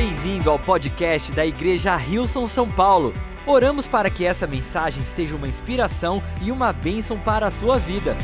Bem-vindo ao podcast da Igreja Rilson São Paulo. Oramos para que essa mensagem seja uma inspiração e uma bênção para a sua vida.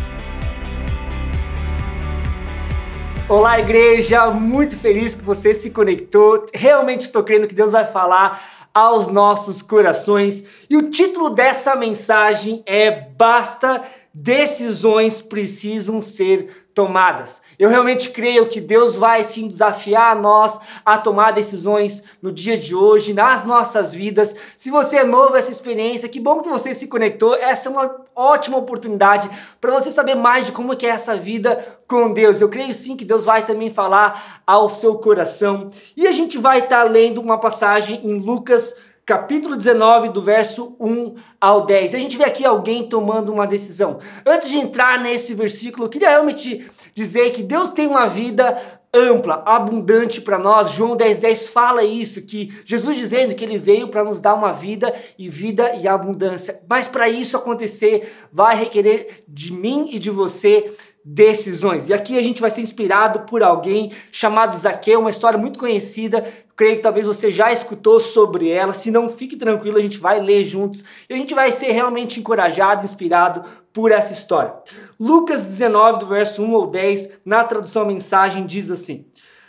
Olá, igreja! Muito feliz que você se conectou. Realmente estou crendo que Deus vai falar aos nossos corações. E o título dessa mensagem é Basta decisões precisam ser tomadas. Eu realmente creio que Deus vai sim desafiar nós a tomar decisões no dia de hoje, nas nossas vidas. Se você é novo essa experiência, que bom que você se conectou. Essa é uma ótima oportunidade para você saber mais de como é, essa vida com Deus. Eu creio sim que Deus vai também falar ao seu coração. E a gente vai estar tá lendo uma passagem em Lucas capítulo 19, do verso 1 ao 10. A gente vê aqui alguém tomando uma decisão. Antes de entrar nesse versículo, eu queria realmente dizer que Deus tem uma vida ampla, abundante para nós. João 10,10 10 fala isso, que Jesus dizendo que ele veio para nos dar uma vida e vida e abundância. Mas para isso acontecer, vai requerer de mim e de você decisões. E aqui a gente vai ser inspirado por alguém chamado Zaqueu, uma história muito conhecida. Creio que talvez você já escutou sobre ela. Se não, fique tranquilo, a gente vai ler juntos e a gente vai ser realmente encorajado, inspirado por essa história. Lucas 19, do verso 1 ao 10, na tradução mensagem, diz assim: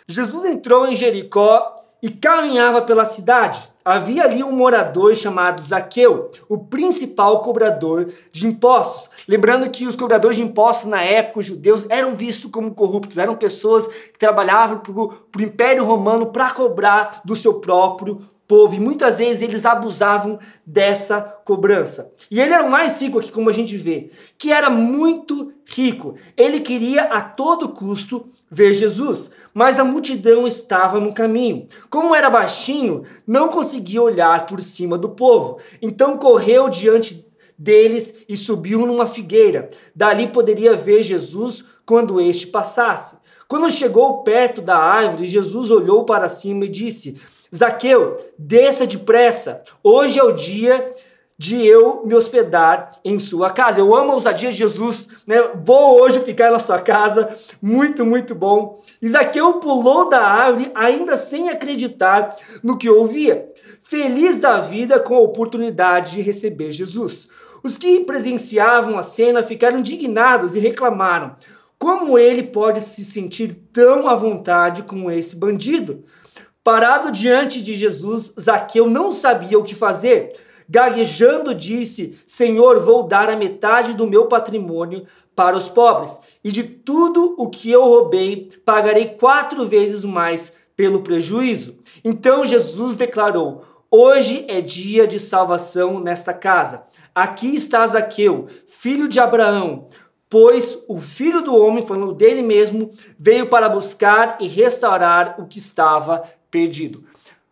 Jesus entrou em Jericó e caminhava pela cidade havia ali um morador chamado Zaqueu, o principal cobrador de impostos. Lembrando que os cobradores de impostos na época, os judeus, eram vistos como corruptos, eram pessoas que trabalhavam para o Império Romano para cobrar do seu próprio povo e muitas vezes eles abusavam dessa cobrança. E ele era o mais rico aqui, como a gente vê, que era muito rico. Ele queria a todo custo ver Jesus, mas a multidão estava no caminho. Como era baixinho, não conseguia olhar por cima do povo. Então correu diante deles e subiu numa figueira. Dali poderia ver Jesus quando este passasse. Quando chegou perto da árvore, Jesus olhou para cima e disse: Zaqueu, desça depressa. Hoje é o dia de eu me hospedar em sua casa. Eu amo a ousadia de Jesus, né? Vou hoje ficar na sua casa. Muito, muito bom. Zaqueu pulou da árvore, ainda sem acreditar no que ouvia. Feliz da vida com a oportunidade de receber Jesus. Os que presenciavam a cena ficaram indignados e reclamaram: como ele pode se sentir tão à vontade com esse bandido? Parado diante de Jesus, Zaqueu não sabia o que fazer. Gaguejando, disse: Senhor, vou dar a metade do meu patrimônio para os pobres, e de tudo o que eu roubei, pagarei quatro vezes mais pelo prejuízo. Então Jesus declarou: Hoje é dia de salvação nesta casa. Aqui está Zaqueu, filho de Abraão, pois o filho do homem, falando dele mesmo, veio para buscar e restaurar o que estava perdido.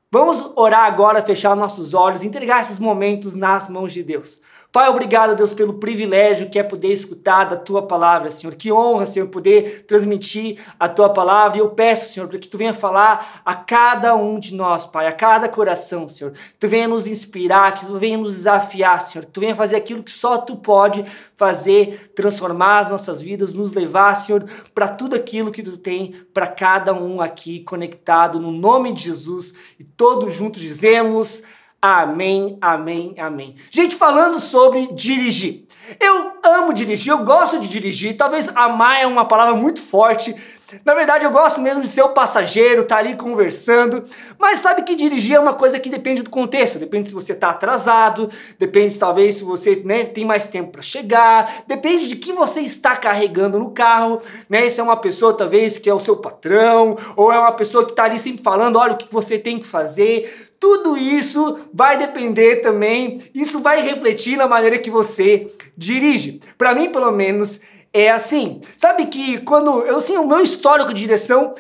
Vamos orar agora, fechar nossos olhos, entregar esses momentos nas mãos de Deus. Pai, obrigado, Deus, pelo privilégio que é poder escutar da tua palavra, Senhor. Que honra, Senhor, poder transmitir a tua palavra. E eu peço, Senhor, que tu venha falar a cada um de nós, Pai, a cada coração, Senhor. Que tu venha nos inspirar, que tu venha nos desafiar, Senhor. Que tu venha fazer aquilo que só tu pode fazer, transformar as nossas vidas, nos levar, Senhor, para tudo aquilo que tu tem para cada um aqui conectado, no nome de Jesus. E todos juntos dizemos. Amém, amém, amém. Gente, falando sobre dirigir. Eu amo dirigir, eu gosto de dirigir. Talvez amar é uma palavra muito forte. Na verdade, eu gosto mesmo de ser o passageiro, estar tá ali conversando. Mas sabe que dirigir é uma coisa que depende do contexto. Depende se você está atrasado, depende talvez se você né, tem mais tempo para chegar, depende de que você está carregando no carro. Né? Se é uma pessoa talvez que é o seu patrão, ou é uma pessoa que está ali sempre falando, olha o que você tem que fazer. Tudo isso vai depender também, isso vai refletir na maneira que você dirige. Para mim, pelo menos, é assim. Sabe que quando eu assim, o meu histórico de direção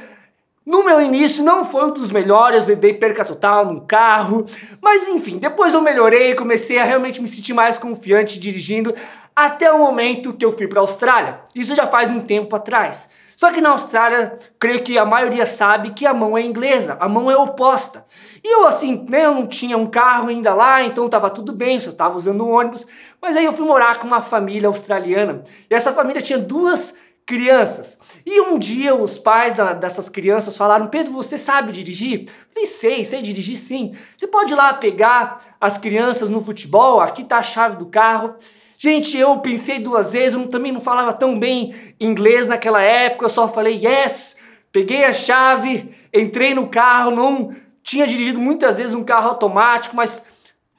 no meu início não foi um dos melhores, eu dei perca total no carro, mas enfim, depois eu melhorei, comecei a realmente me sentir mais confiante dirigindo até o momento que eu fui para a Austrália. Isso já faz um tempo atrás. Só que na Austrália, creio que a maioria sabe que a mão é inglesa, a mão é oposta. E eu assim, né, eu não tinha um carro ainda lá, então tava tudo bem, só estava usando um ônibus. Mas aí eu fui morar com uma família australiana. E essa família tinha duas crianças. E um dia os pais dessas crianças falaram: Pedro, você sabe dirigir? Eu falei: sei, sei dirigir sim. Você pode ir lá pegar as crianças no futebol? Aqui está a chave do carro. Gente, eu pensei duas vezes, eu também não falava tão bem inglês naquela época, eu só falei yes, peguei a chave, entrei no carro, não tinha dirigido muitas vezes um carro automático, mas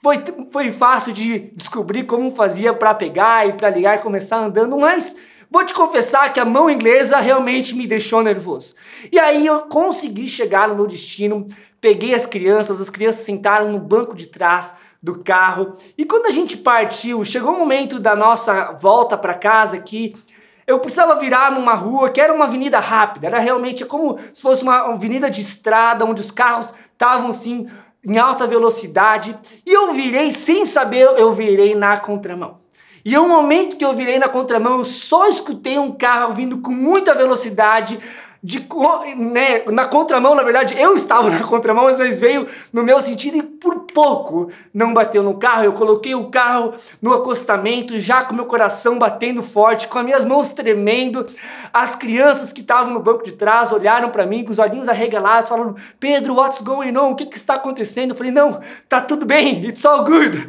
foi, foi fácil de descobrir como fazia para pegar e para ligar e começar andando, mas Vou te confessar que a mão inglesa realmente me deixou nervoso. E aí eu consegui chegar no meu destino, peguei as crianças, as crianças sentaram no banco de trás do carro. E quando a gente partiu, chegou o momento da nossa volta para casa aqui, eu precisava virar numa rua que era uma avenida rápida, era realmente como se fosse uma avenida de estrada onde os carros estavam assim em alta velocidade, e eu virei sem saber, eu virei na contramão. E o momento que eu virei na contramão, eu só escutei um carro vindo com muita velocidade, de, né, na contramão, na verdade, eu estava na contramão, mas veio no meu sentido e por pouco não bateu no carro. Eu coloquei o carro no acostamento, já com meu coração batendo forte, com as minhas mãos tremendo. As crianças que estavam no banco de trás olharam para mim com os olhinhos arregalados, falando: Pedro, what's going on? O que, que está acontecendo? Eu falei: Não, tá tudo bem, it's all good.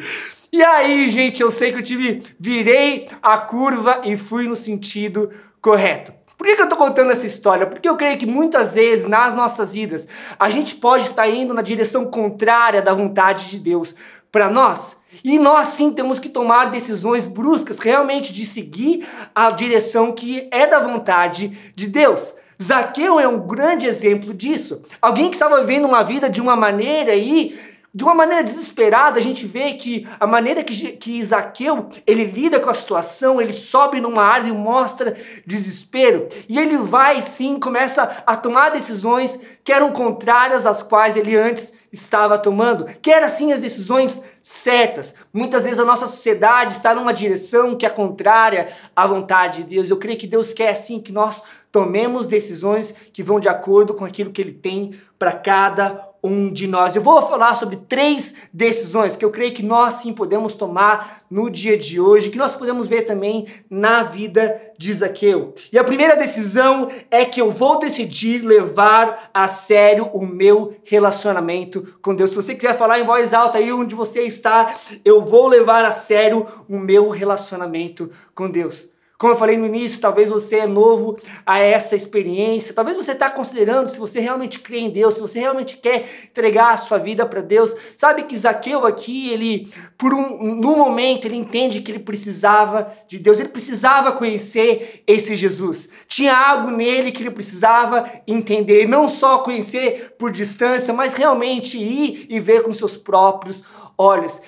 E aí, gente, eu sei que eu tive, virei a curva e fui no sentido correto. Por que, que eu estou contando essa história? Porque eu creio que muitas vezes nas nossas vidas a gente pode estar indo na direção contrária da vontade de Deus para nós. E nós sim temos que tomar decisões bruscas, realmente de seguir a direção que é da vontade de Deus. Zaqueu é um grande exemplo disso. Alguém que estava vivendo uma vida de uma maneira e de uma maneira desesperada, a gente vê que a maneira que, que Isaqueu ele lida com a situação, ele sobe numa árvore e mostra desespero. E ele vai sim, começa a tomar decisões que eram contrárias às quais ele antes estava tomando, que eram sim as decisões certas. Muitas vezes a nossa sociedade está numa direção que é contrária à vontade de Deus. Eu creio que Deus quer sim que nós tomemos decisões que vão de acordo com aquilo que ele tem para cada um de nós. Eu vou falar sobre três decisões que eu creio que nós sim podemos tomar no dia de hoje, que nós podemos ver também na vida de Zaqueu. E a primeira decisão é que eu vou decidir levar a sério o meu relacionamento com Deus. Se você quiser falar em voz alta aí onde você está, eu vou levar a sério o meu relacionamento com Deus. Como eu falei no início, talvez você é novo a essa experiência, talvez você está considerando se você realmente crê em Deus, se você realmente quer entregar a sua vida para Deus. Sabe que Zaqueu aqui, ele, por um no momento, ele entende que ele precisava de Deus, ele precisava conhecer esse Jesus. Tinha algo nele que ele precisava entender, não só conhecer por distância, mas realmente ir e ver com seus próprios olhos.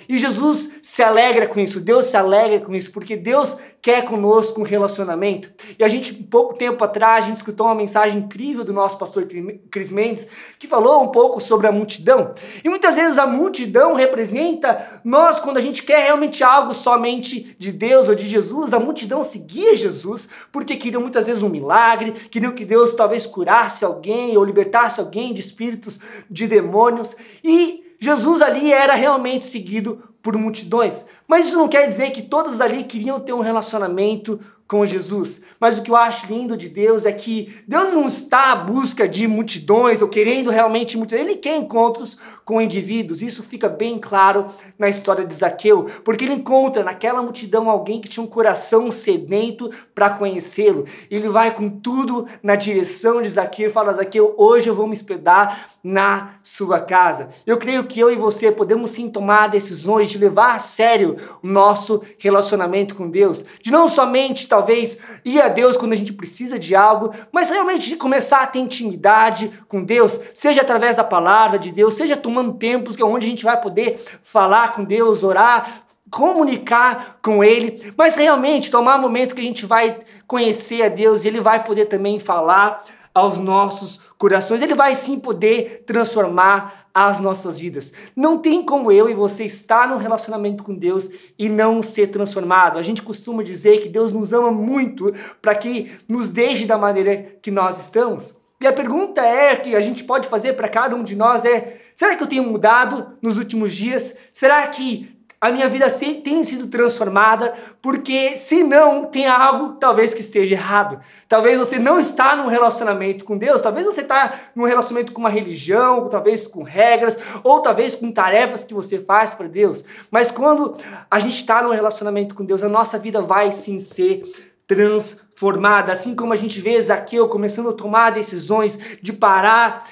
E Jesus se alegra com isso, Deus se alegra com isso, porque Deus quer conosco um relacionamento. E a gente, pouco tempo atrás, a gente escutou uma mensagem incrível do nosso pastor Cris Mendes, que falou um pouco sobre a multidão. E muitas vezes a multidão representa nós, quando a gente quer realmente algo somente de Deus ou de Jesus, a multidão seguia Jesus, porque queriam muitas vezes um milagre, queriam que Deus talvez curasse alguém ou libertasse alguém de espíritos de demônios. E Jesus ali era realmente seguido por multidões. Mas isso não quer dizer que todos ali queriam ter um relacionamento com Jesus. Mas o que eu acho lindo de Deus é que Deus não está à busca de multidões ou querendo realmente multidões. Ele quer encontros com indivíduos. Isso fica bem claro na história de Zaqueu, porque ele encontra naquela multidão alguém que tinha um coração sedento para conhecê-lo. Ele vai com tudo na direção de Zaqueu e fala: Zaqueu, hoje eu vou me hospedar na sua casa. Eu creio que eu e você podemos sim tomar decisões de levar a sério o nosso relacionamento com Deus, de não somente talvez ir a Deus quando a gente precisa de algo, mas realmente de começar a ter intimidade com Deus, seja através da palavra de Deus, seja tomando tempos que é onde a gente vai poder falar com Deus, orar, comunicar com Ele, mas realmente tomar momentos que a gente vai conhecer a Deus e Ele vai poder também falar aos nossos corações. Ele vai sim poder transformar as nossas vidas. Não tem como eu e você estar num relacionamento com Deus e não ser transformado. A gente costuma dizer que Deus nos ama muito para que nos deixe da maneira que nós estamos. E a pergunta é que a gente pode fazer para cada um de nós é: será que eu tenho mudado nos últimos dias? Será que a minha vida tem sido transformada, porque se não, tem algo talvez que esteja errado. Talvez você não está num relacionamento com Deus, talvez você está num relacionamento com uma religião, talvez com regras, ou talvez com tarefas que você faz para Deus. Mas quando a gente está num relacionamento com Deus, a nossa vida vai sim ser transformada, assim como a gente vê Zaqueu começando a tomar decisões de parar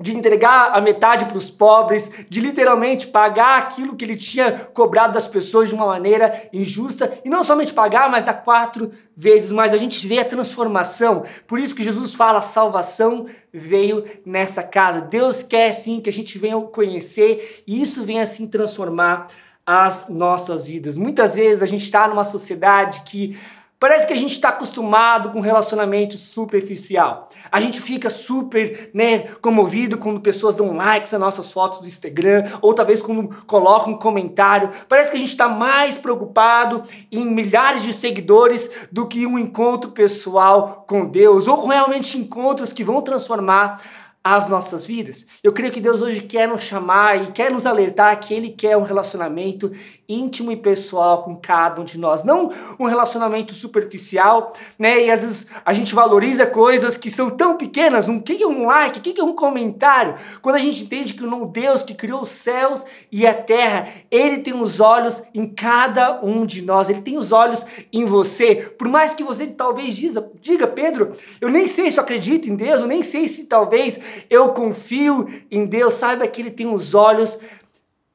de entregar a metade para os pobres, de literalmente pagar aquilo que ele tinha cobrado das pessoas de uma maneira injusta, e não somente pagar, mas a quatro vezes mais. A gente vê a transformação. Por isso que Jesus fala: salvação veio nessa casa. Deus quer sim que a gente venha conhecer, e isso venha assim transformar as nossas vidas. Muitas vezes a gente está numa sociedade que Parece que a gente está acostumado com relacionamento superficial. A gente fica super né, comovido quando pessoas dão likes nas nossas fotos do Instagram, ou talvez quando colocam um comentário. Parece que a gente está mais preocupado em milhares de seguidores do que um encontro pessoal com Deus, ou realmente encontros que vão transformar as nossas vidas. Eu creio que Deus hoje quer nos chamar e quer nos alertar que Ele quer um relacionamento íntimo e pessoal com cada um de nós, não um relacionamento superficial, né? E às vezes a gente valoriza coisas que são tão pequenas, um que é um like, que é um comentário, quando a gente entende que o Deus que criou os céus e a terra, Ele tem os olhos em cada um de nós, Ele tem os olhos em você, por mais que você talvez diga, diga Pedro, eu nem sei se eu acredito em Deus, eu nem sei se talvez eu confio em Deus, saiba que Ele tem os olhos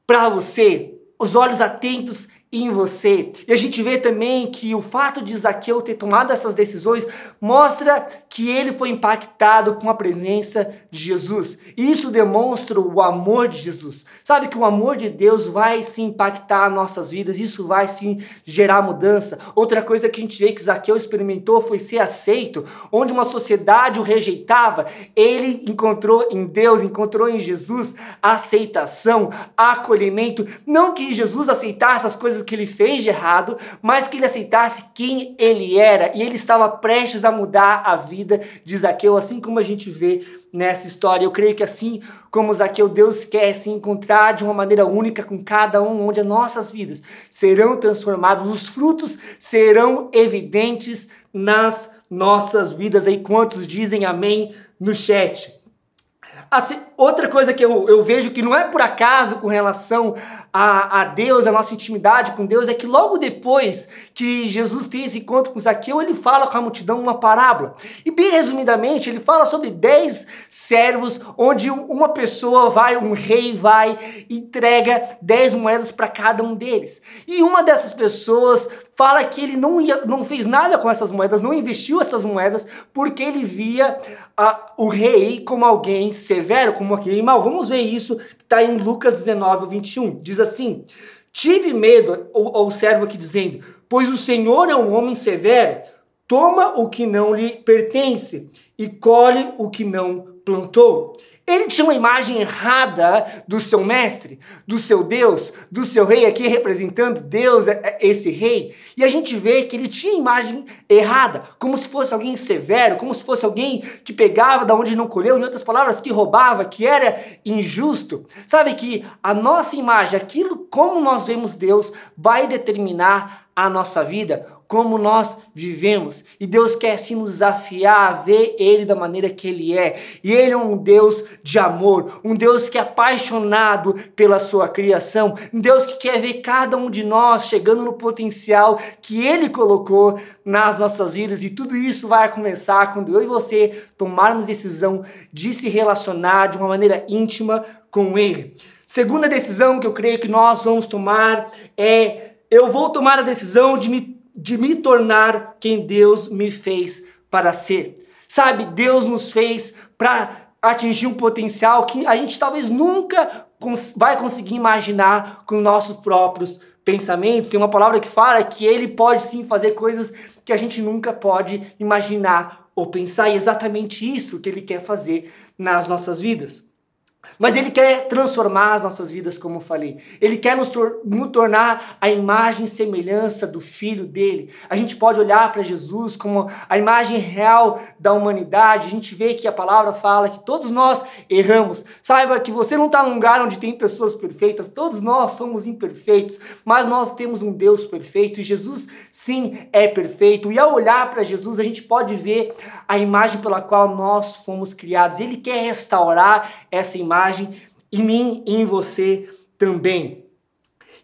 para você, os olhos atentos em você. E a gente vê também que o fato de Zaqueu ter tomado essas decisões mostra que ele foi impactado com a presença de Jesus. Isso demonstra o amor de Jesus. Sabe que o amor de Deus vai se impactar nossas vidas, isso vai sim gerar mudança. Outra coisa que a gente vê que Zaqueu experimentou foi ser aceito, onde uma sociedade o rejeitava, ele encontrou em Deus, encontrou em Jesus aceitação, acolhimento. Não que Jesus aceitasse as coisas que ele fez de errado, mas que ele aceitasse quem ele era. E ele estava prestes a mudar a vida de Zaqueu, assim como a gente vê nessa história. Eu creio que assim como Zaqueu, Deus quer se encontrar de uma maneira única com cada um, onde as nossas vidas serão transformadas, os frutos serão evidentes nas nossas vidas. Aí quantos dizem amém no chat? Assim, outra coisa que eu, eu vejo que não é por acaso com relação a, a Deus, a nossa intimidade com Deus, é que logo depois que Jesus tem esse encontro com Zaqueu, ele fala com a multidão uma parábola. E bem resumidamente, ele fala sobre dez servos, onde uma pessoa vai, um rei vai, entrega dez moedas para cada um deles. E uma dessas pessoas fala que ele não, ia, não fez nada com essas moedas, não investiu essas moedas, porque ele via a, o rei como alguém severo, como alguém mal. Vamos ver isso, está em Lucas 19, 21. Diz assim: Tive medo, o servo aqui dizendo, pois o Senhor é um homem severo, toma o que não lhe pertence e colhe o que não plantou. Ele tinha uma imagem errada do seu mestre, do seu Deus, do seu rei, aqui representando Deus, é, é, esse rei. E a gente vê que ele tinha imagem errada, como se fosse alguém severo, como se fosse alguém que pegava da onde não colheu, em outras palavras, que roubava, que era injusto. Sabe que a nossa imagem, aquilo como nós vemos Deus, vai determinar a nossa vida, como nós vivemos. E Deus quer se nos desafiar a ver Ele da maneira que Ele é. E Ele é um Deus de amor, um Deus que é apaixonado pela sua criação, um Deus que quer ver cada um de nós chegando no potencial que Ele colocou nas nossas vidas. E tudo isso vai começar quando eu e você tomarmos decisão de se relacionar de uma maneira íntima com Ele. Segunda decisão que eu creio que nós vamos tomar é eu vou tomar a decisão de me, de me tornar quem Deus me fez para ser. Sabe, Deus nos fez para atingir um potencial que a gente talvez nunca vai conseguir imaginar com os nossos próprios pensamentos. Tem uma palavra que fala que ele pode sim fazer coisas que a gente nunca pode imaginar ou pensar, e é exatamente isso que ele quer fazer nas nossas vidas. Mas Ele quer transformar as nossas vidas, como eu falei. Ele quer nos, tor nos tornar a imagem e semelhança do Filho dele. A gente pode olhar para Jesus como a imagem real da humanidade. A gente vê que a palavra fala que todos nós erramos. Saiba que você não está num lugar onde tem pessoas perfeitas. Todos nós somos imperfeitos, mas nós temos um Deus perfeito e Jesus, sim, é perfeito. E ao olhar para Jesus, a gente pode ver a imagem pela qual nós fomos criados. Ele quer restaurar essa imagem imagem em mim e em você também.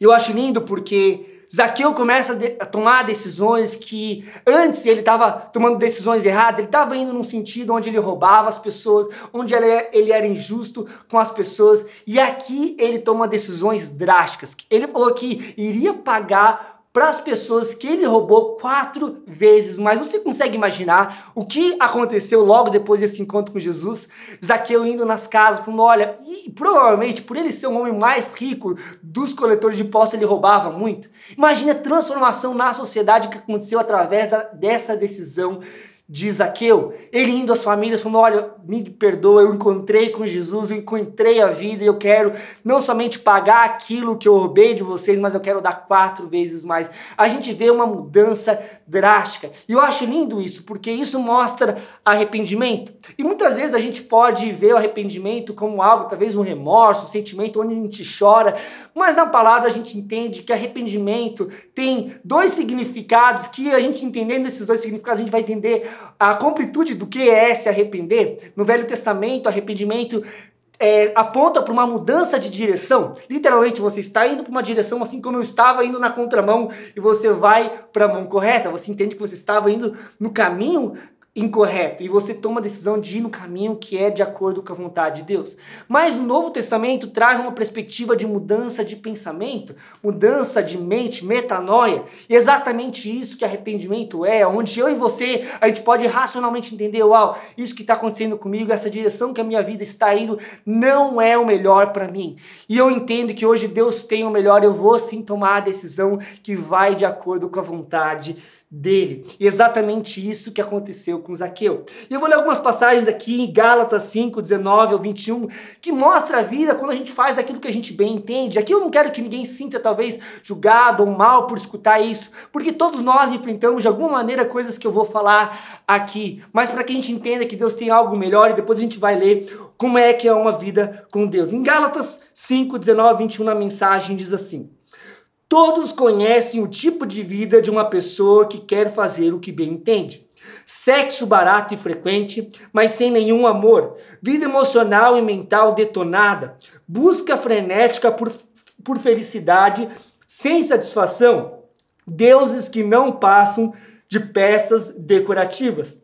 Eu acho lindo porque Zaqueu começa a tomar decisões que antes ele estava tomando decisões erradas, ele estava indo num sentido onde ele roubava as pessoas, onde ele era injusto com as pessoas, e aqui ele toma decisões drásticas. Ele falou que iria pagar para as pessoas que ele roubou quatro vezes mais. Você consegue imaginar o que aconteceu logo depois desse encontro com Jesus? Zaqueu indo nas casas, falando: olha, e provavelmente por ele ser o homem mais rico dos coletores de impostos, ele roubava muito. Imagina a transformação na sociedade que aconteceu através da, dessa decisão de Zaqueu, ele indo às famílias falando: Olha, me perdoa, eu encontrei com Jesus, eu encontrei a vida e eu quero não somente pagar aquilo que eu roubei de vocês, mas eu quero dar quatro vezes mais. A gente vê uma mudança drástica e eu acho lindo isso, porque isso mostra arrependimento. E muitas vezes a gente pode ver o arrependimento como algo, talvez um remorso, um sentimento onde a gente chora, mas na palavra a gente entende que arrependimento tem dois significados que a gente entendendo esses dois significados, a gente vai entender a completude do que é se arrepender. No Velho Testamento, arrependimento é, aponta para uma mudança de direção. Literalmente, você está indo para uma direção assim como eu estava indo na contramão e você vai para a mão correta. Você entende que você estava indo no caminho incorreto e você toma a decisão de ir no caminho que é de acordo com a vontade de Deus. Mas no Novo Testamento traz uma perspectiva de mudança de pensamento, mudança de mente, metanoia. E exatamente isso que arrependimento é, onde eu e você a gente pode racionalmente entender, uau, isso que está acontecendo comigo, essa direção que a minha vida está indo não é o melhor para mim. E eu entendo que hoje Deus tem o melhor, eu vou sim tomar a decisão que vai de acordo com a vontade dele. E exatamente isso que aconteceu com Zaqueu. E eu vou ler algumas passagens aqui em Gálatas 5, 19 ao 21, que mostra a vida quando a gente faz aquilo que a gente bem entende. Aqui eu não quero que ninguém sinta talvez julgado ou mal por escutar isso, porque todos nós enfrentamos de alguma maneira coisas que eu vou falar aqui, mas para que a gente entenda que Deus tem algo melhor e depois a gente vai ler como é que é uma vida com Deus. Em Gálatas 5, 19 21 na mensagem diz assim: Todos conhecem o tipo de vida de uma pessoa que quer fazer o que bem entende. Sexo barato e frequente, mas sem nenhum amor. Vida emocional e mental detonada. Busca frenética por, por felicidade sem satisfação. Deuses que não passam de peças decorativas.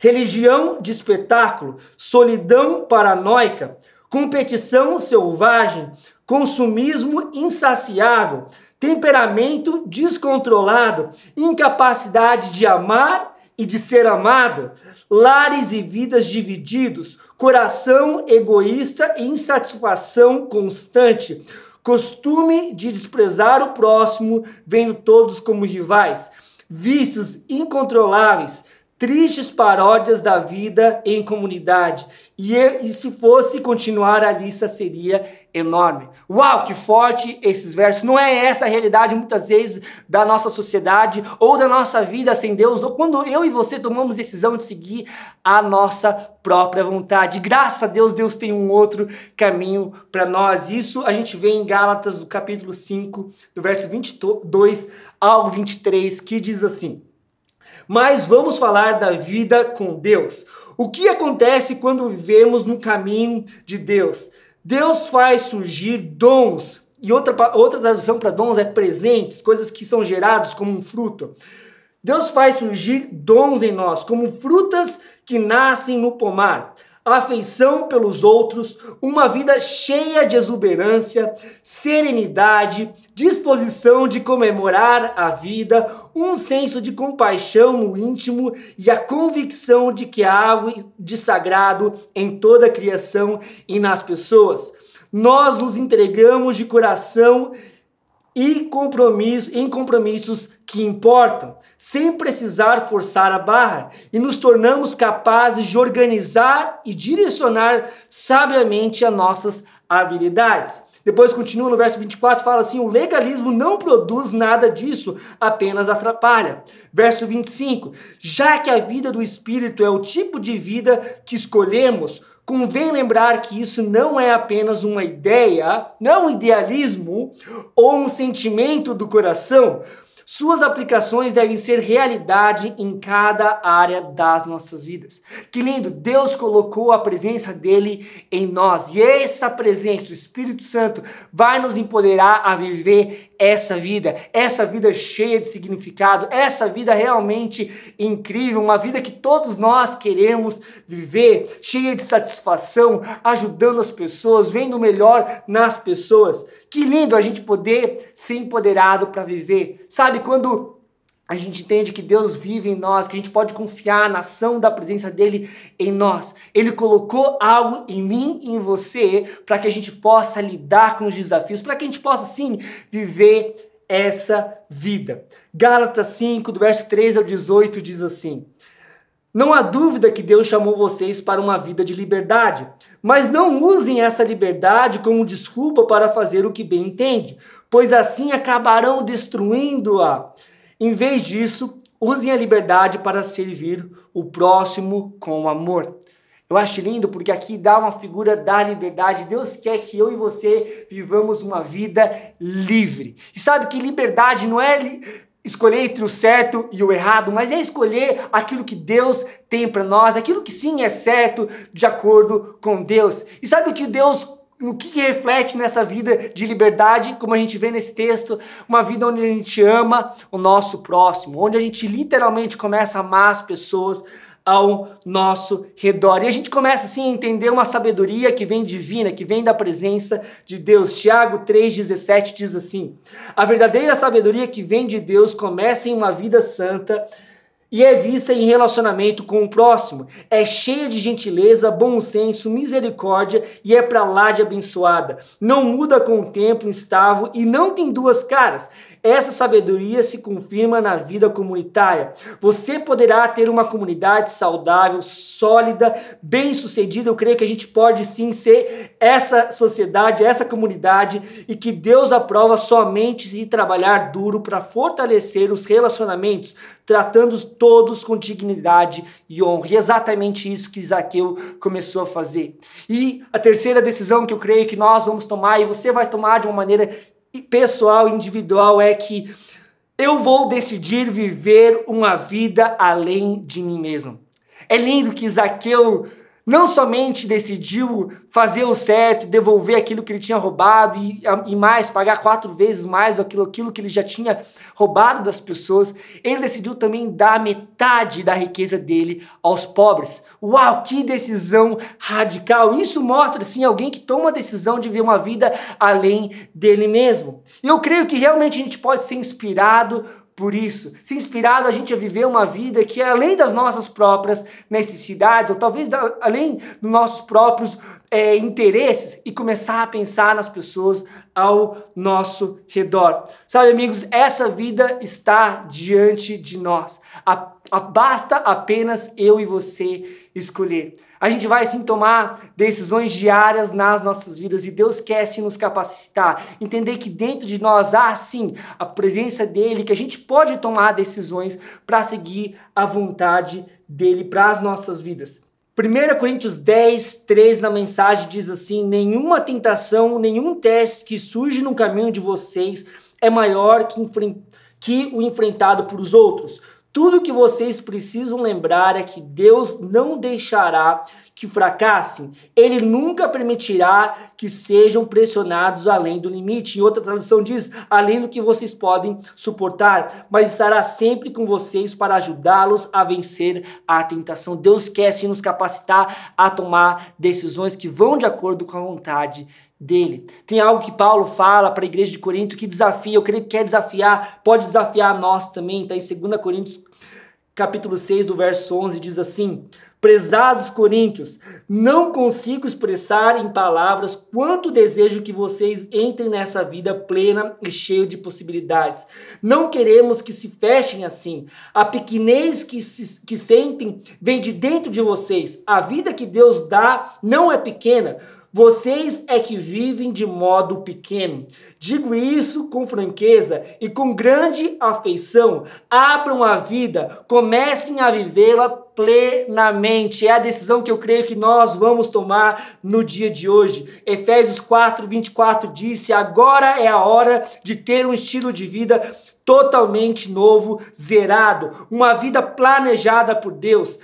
Religião de espetáculo. Solidão paranoica. Competição selvagem. Consumismo insaciável temperamento descontrolado, incapacidade de amar e de ser amado, lares e vidas divididos, coração egoísta e insatisfação constante, costume de desprezar o próximo, vendo todos como rivais, vícios incontroláveis, tristes paródias da vida em comunidade. E, e se fosse continuar a lista seria enorme. Uau, que forte esses versos. Não é essa a realidade muitas vezes da nossa sociedade ou da nossa vida sem Deus, ou quando eu e você tomamos decisão de seguir a nossa própria vontade. Graças a Deus, Deus tem um outro caminho para nós. Isso a gente vê em Gálatas, do capítulo 5, do verso 22 ao 23, que diz assim: Mas vamos falar da vida com Deus. O que acontece quando vivemos no caminho de Deus? Deus faz surgir dons. E outra, outra tradução para dons é presentes, coisas que são gerados como um fruto. Deus faz surgir dons em nós, como frutas que nascem no pomar. Afeição pelos outros, uma vida cheia de exuberância, serenidade, disposição de comemorar a vida, um senso de compaixão no íntimo e a convicção de que há algo de sagrado em toda a criação e nas pessoas. Nós nos entregamos de coração e compromisso, em compromissos que importam, sem precisar forçar a barra, e nos tornamos capazes de organizar e direcionar sabiamente as nossas habilidades. Depois continua no verso 24, fala assim: o legalismo não produz nada disso, apenas atrapalha. Verso 25: já que a vida do espírito é o tipo de vida que escolhemos, convém lembrar que isso não é apenas uma ideia, não um idealismo ou um sentimento do coração, suas aplicações devem ser realidade em cada área das nossas vidas. Que lindo! Deus colocou a presença dele em nós e essa presença do Espírito Santo vai nos empoderar a viver essa vida, essa vida cheia de significado, essa vida realmente incrível, uma vida que todos nós queremos viver, cheia de satisfação, ajudando as pessoas, vendo o melhor nas pessoas. Que lindo a gente poder ser empoderado para viver. Sabe quando a gente entende que Deus vive em nós, que a gente pode confiar na ação da presença dele em nós. Ele colocou algo em mim e em você para que a gente possa lidar com os desafios, para que a gente possa sim viver essa vida. Gálatas 5, do verso 13 ao 18 diz assim: Não há dúvida que Deus chamou vocês para uma vida de liberdade, mas não usem essa liberdade como desculpa para fazer o que bem entende, pois assim acabarão destruindo-a. Em vez disso, usem a liberdade para servir o próximo com amor. Eu acho lindo porque aqui dá uma figura da liberdade. Deus quer que eu e você vivamos uma vida livre. E sabe que liberdade não é escolher entre o certo e o errado, mas é escolher aquilo que Deus tem para nós, aquilo que sim é certo de acordo com Deus. E sabe o que Deus o que, que reflete nessa vida de liberdade, como a gente vê nesse texto, uma vida onde a gente ama o nosso próximo, onde a gente literalmente começa a amar as pessoas ao nosso redor. E a gente começa assim a entender uma sabedoria que vem divina, que vem da presença de Deus. Tiago 3:17 diz assim: A verdadeira sabedoria que vem de Deus começa em uma vida santa e é vista em relacionamento com o próximo. É cheia de gentileza, bom senso, misericórdia e é para lá de abençoada. Não muda com o tempo, instável e não tem duas caras. Essa sabedoria se confirma na vida comunitária. Você poderá ter uma comunidade saudável, sólida, bem-sucedida. Eu creio que a gente pode sim ser essa sociedade, essa comunidade e que Deus aprova somente se trabalhar duro para fortalecer os relacionamentos, tratando todos com dignidade e honra. E é exatamente isso que Zaqueu começou a fazer. E a terceira decisão que eu creio que nós vamos tomar e você vai tomar de uma maneira pessoal, individual, é que eu vou decidir viver uma vida além de mim mesmo. É lindo que Zaqueu não somente decidiu fazer o certo, devolver aquilo que ele tinha roubado e, e mais, pagar quatro vezes mais do aquilo, aquilo que ele já tinha roubado das pessoas, ele decidiu também dar metade da riqueza dele aos pobres. Uau, que decisão radical! Isso mostra, sim, alguém que toma a decisão de viver uma vida além dele mesmo. E eu creio que realmente a gente pode ser inspirado por isso, se inspirado a gente a viver uma vida que é além das nossas próprias necessidades, ou talvez da, além dos nossos próprios é, interesses, e começar a pensar nas pessoas ao nosso redor. Sabe, amigos, essa vida está diante de nós. A, a, basta apenas eu e você escolher. A gente vai sim tomar decisões diárias nas nossas vidas e Deus quer sim nos capacitar. Entender que dentro de nós há sim a presença dele, que a gente pode tomar decisões para seguir a vontade dele para as nossas vidas. 1 Coríntios 10, 3 na mensagem diz assim: Nenhuma tentação, nenhum teste que surge no caminho de vocês é maior que, que o enfrentado por os outros. Tudo que vocês precisam lembrar é que Deus não deixará que fracassem. Ele nunca permitirá que sejam pressionados além do limite. Em outra tradução diz, além do que vocês podem suportar, mas estará sempre com vocês para ajudá-los a vencer a tentação. Deus quer se nos capacitar a tomar decisões que vão de acordo com a vontade dele. Tem algo que Paulo fala para a igreja de Corinto que desafia, eu creio que quer desafiar, pode desafiar nós também, está em 2 Coríntios capítulo 6, do verso 11, diz assim: Prezados coríntios, não consigo expressar em palavras quanto desejo que vocês entrem nessa vida plena e cheia de possibilidades. Não queremos que se fechem assim. A pequenez que, se, que sentem vem de dentro de vocês. A vida que Deus dá não é pequena. Vocês é que vivem de modo pequeno. Digo isso com franqueza e com grande afeição. Abram a vida, comecem a vivê-la plenamente. É a decisão que eu creio que nós vamos tomar no dia de hoje. Efésios 4, 24 disse: agora é a hora de ter um estilo de vida totalmente novo, zerado, uma vida planejada por Deus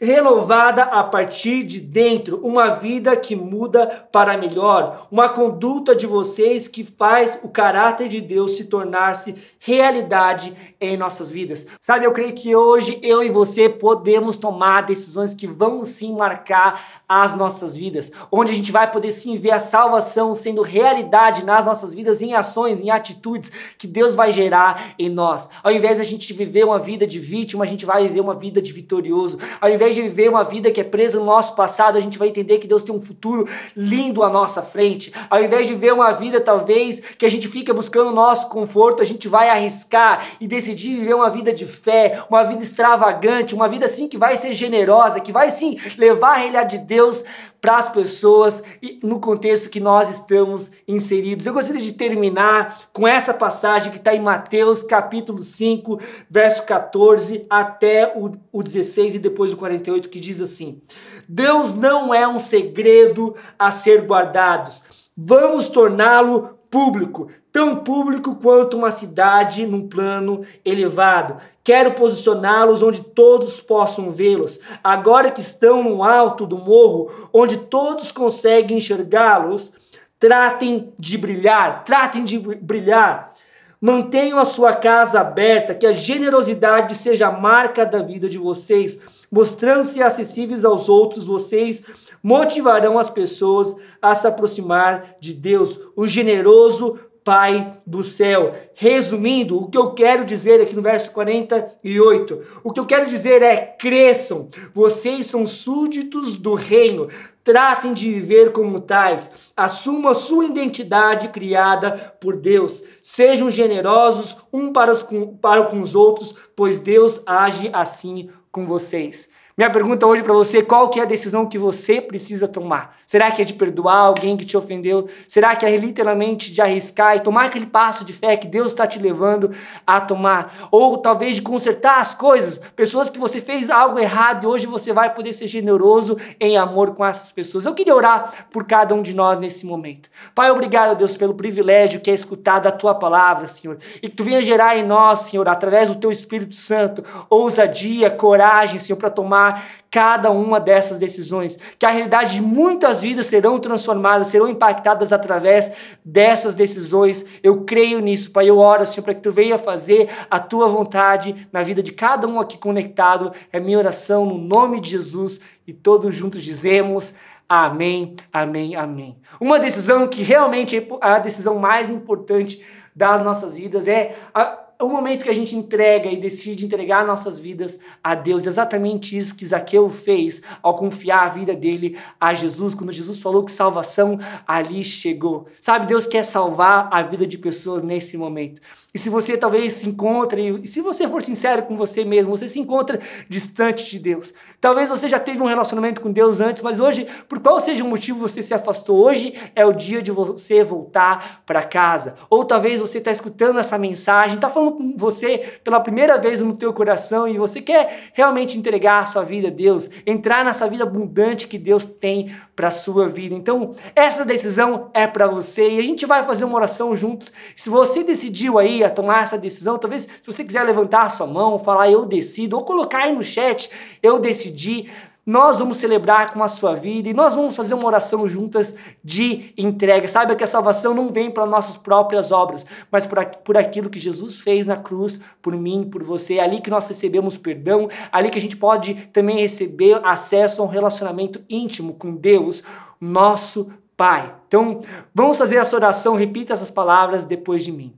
renovada a partir de dentro, uma vida que muda para melhor, uma conduta de vocês que faz o caráter de Deus se tornar-se realidade em nossas vidas. Sabe, eu creio que hoje eu e você podemos tomar decisões que vão sim marcar as nossas vidas, onde a gente vai poder sim ver a salvação sendo realidade nas nossas vidas, em ações, em atitudes que Deus vai gerar em nós. Ao invés de a gente viver uma vida de vítima, a gente vai viver uma vida de vitorioso. Ao invés de viver uma vida que é presa no nosso passado, a gente vai entender que Deus tem um futuro lindo à nossa frente. Ao invés de viver uma vida talvez que a gente fica buscando o nosso conforto, a gente vai arriscar e decidir viver uma vida de fé, uma vida extravagante, uma vida assim que vai ser generosa, que vai sim levar a realidade de Deus para as pessoas e no contexto que nós estamos inseridos. Eu gostaria de terminar com essa passagem que está em Mateus capítulo 5, verso 14 até o, o 16 e depois o 48, que diz assim: Deus não é um segredo a ser guardado. Vamos torná-lo público, tão público quanto uma cidade num plano elevado. Quero posicioná-los onde todos possam vê-los. Agora que estão no alto do morro, onde todos conseguem enxergá-los, tratem de brilhar, tratem de brilhar. Mantenham a sua casa aberta, que a generosidade seja a marca da vida de vocês. Mostrando-se acessíveis aos outros, vocês motivarão as pessoas a se aproximar de Deus, o generoso Pai do céu. Resumindo, o que eu quero dizer aqui no verso 48, o que eu quero dizer é: cresçam, vocês são súditos do reino, tratem de viver como tais, assumam a sua identidade criada por Deus, sejam generosos um para, os, para com os outros, pois Deus age assim com vocês. Minha pergunta hoje para você, qual que é a decisão que você precisa tomar? Será que é de perdoar alguém que te ofendeu? Será que é literalmente de arriscar e tomar aquele passo de fé que Deus está te levando a tomar? Ou talvez de consertar as coisas, pessoas que você fez algo errado e hoje você vai poder ser generoso em amor com essas pessoas. Eu queria orar por cada um de nós nesse momento. Pai, obrigado, Deus, pelo privilégio que é escutar da tua palavra, Senhor, e que tu venha gerar em nós, Senhor, através do teu Espírito Santo, ousadia, coragem, Senhor, para tomar tomar cada uma dessas decisões, que a realidade de muitas vidas serão transformadas, serão impactadas através dessas decisões. Eu creio nisso, Pai. Eu oro, Senhor, para que Tu venha fazer a Tua vontade na vida de cada um aqui conectado. É minha oração no nome de Jesus e todos juntos dizemos. Amém, amém, amém. Uma decisão que realmente é a decisão mais importante das nossas vidas é a, o momento que a gente entrega e decide entregar nossas vidas a Deus. Exatamente isso que Zaqueu fez ao confiar a vida dele a Jesus, quando Jesus falou que salvação ali chegou. Sabe, Deus quer salvar a vida de pessoas nesse momento. E se você talvez se encontre, e se você for sincero com você mesmo, você se encontra distante de Deus. Talvez você já teve um relacionamento com Deus antes, mas hoje, por qual seja o motivo você se afastou, hoje é o dia de você voltar para casa. Ou talvez você está escutando essa mensagem, está falando você pela primeira vez no teu coração e você quer realmente entregar a sua vida a Deus, entrar nessa vida abundante que Deus tem para sua vida. Então, essa decisão é para você e a gente vai fazer uma oração juntos. Se você decidiu aí a tomar essa decisão, talvez se você quiser levantar a sua mão, falar eu decido, ou colocar aí no chat, eu decidi, nós vamos celebrar com a sua vida e nós vamos fazer uma oração juntas de entrega. Saiba que a salvação não vem para nossas próprias obras, mas por, por aquilo que Jesus fez na cruz, por mim, por você. É ali que nós recebemos perdão, ali que a gente pode também receber acesso a um relacionamento íntimo com Deus, nosso Pai. Então, vamos fazer essa oração, repita essas palavras depois de mim.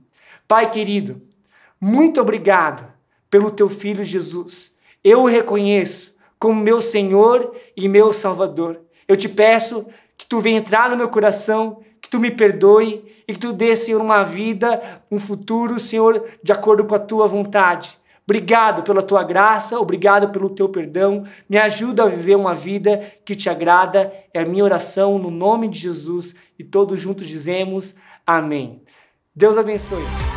Pai querido, muito obrigado pelo teu filho Jesus. Eu o reconheço como meu Senhor e meu Salvador. Eu te peço que tu venha entrar no meu coração, que tu me perdoe e que tu dê, Senhor, uma vida, um futuro, Senhor, de acordo com a tua vontade. Obrigado pela tua graça, obrigado pelo teu perdão. Me ajuda a viver uma vida que te agrada. É a minha oração no nome de Jesus e todos juntos dizemos amém. Deus abençoe.